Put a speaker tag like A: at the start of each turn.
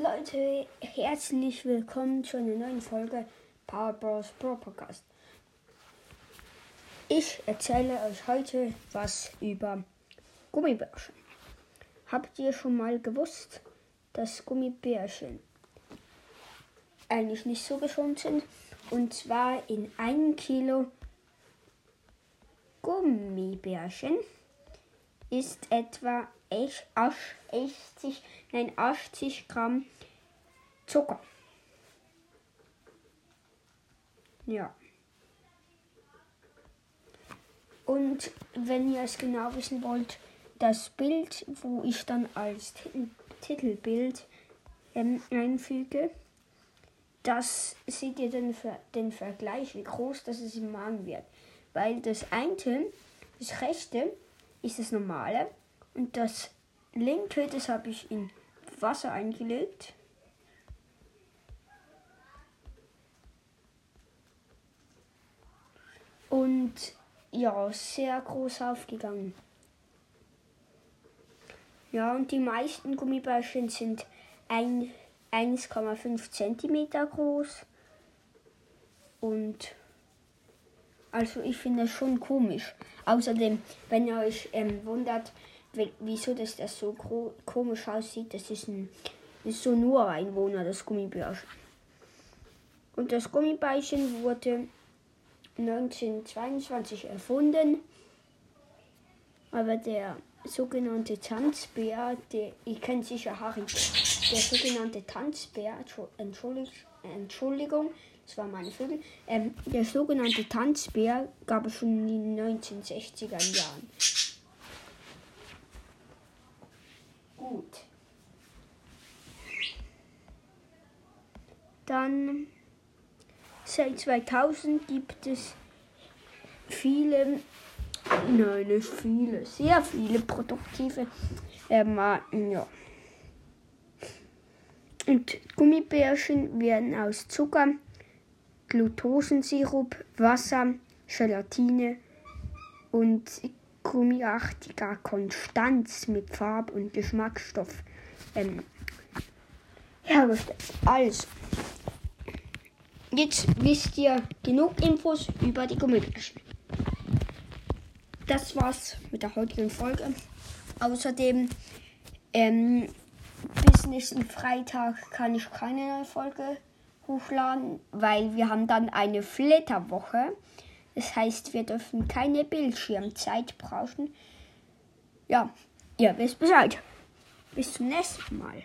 A: Leute, herzlich willkommen zu einer neuen Folge Power Bros Pro Podcast. Ich erzähle euch heute was über Gummibärchen. Habt ihr schon mal gewusst, dass Gummibärchen eigentlich nicht so gesund sind? Und zwar in einem Kilo Gummibärchen ist etwa 80, nein, 80 Gramm Zucker. Ja. Und wenn ihr es genau wissen wollt, das Bild, wo ich dann als Titelbild ähm, einfüge, das seht ihr dann für den Vergleich, wie groß das es im Magen wird. Weil das eine, das rechte, ist das normale und das linke, das habe ich in Wasser eingelegt. Und ja, sehr groß aufgegangen. Ja, und die meisten Gummibärchen sind 1,5 cm groß. Und also ich finde es schon komisch. Außerdem, wenn ihr euch ähm, wundert, wieso das, das so komisch aussieht, das ist, ein, das ist so nur Einwohner, das Gummibärchen. Und das Gummibärchen wurde 1922 erfunden, aber der sogenannte Tanzbär, der, ich kenne sicher Harry, der sogenannte Tanzbär, Entschuldigung, Entschuldigung das war meine Vögel. Ähm, der sogenannte Tanzbär gab es schon in den 1960er Jahren. Gut. Dann seit 2000 gibt es viele, nein, nicht viele, sehr viele produktive äh, Marken, ja. Und Gummibärchen werden aus Zucker, Glucosensirup, Wasser, Gelatine und gummiartiger Konstanz mit Farb- und Geschmacksstoff ähm, hergestellt. Also, jetzt wisst ihr genug Infos über die Gummibärchen. Das war's mit der heutigen Folge. Außerdem, ähm, bis nächsten Freitag kann ich keine neue Folge hochladen, weil wir haben dann eine Flitterwoche. Das heißt, wir dürfen keine Bildschirmzeit brauchen. Ja, ihr wisst Bescheid. Bis zum nächsten Mal.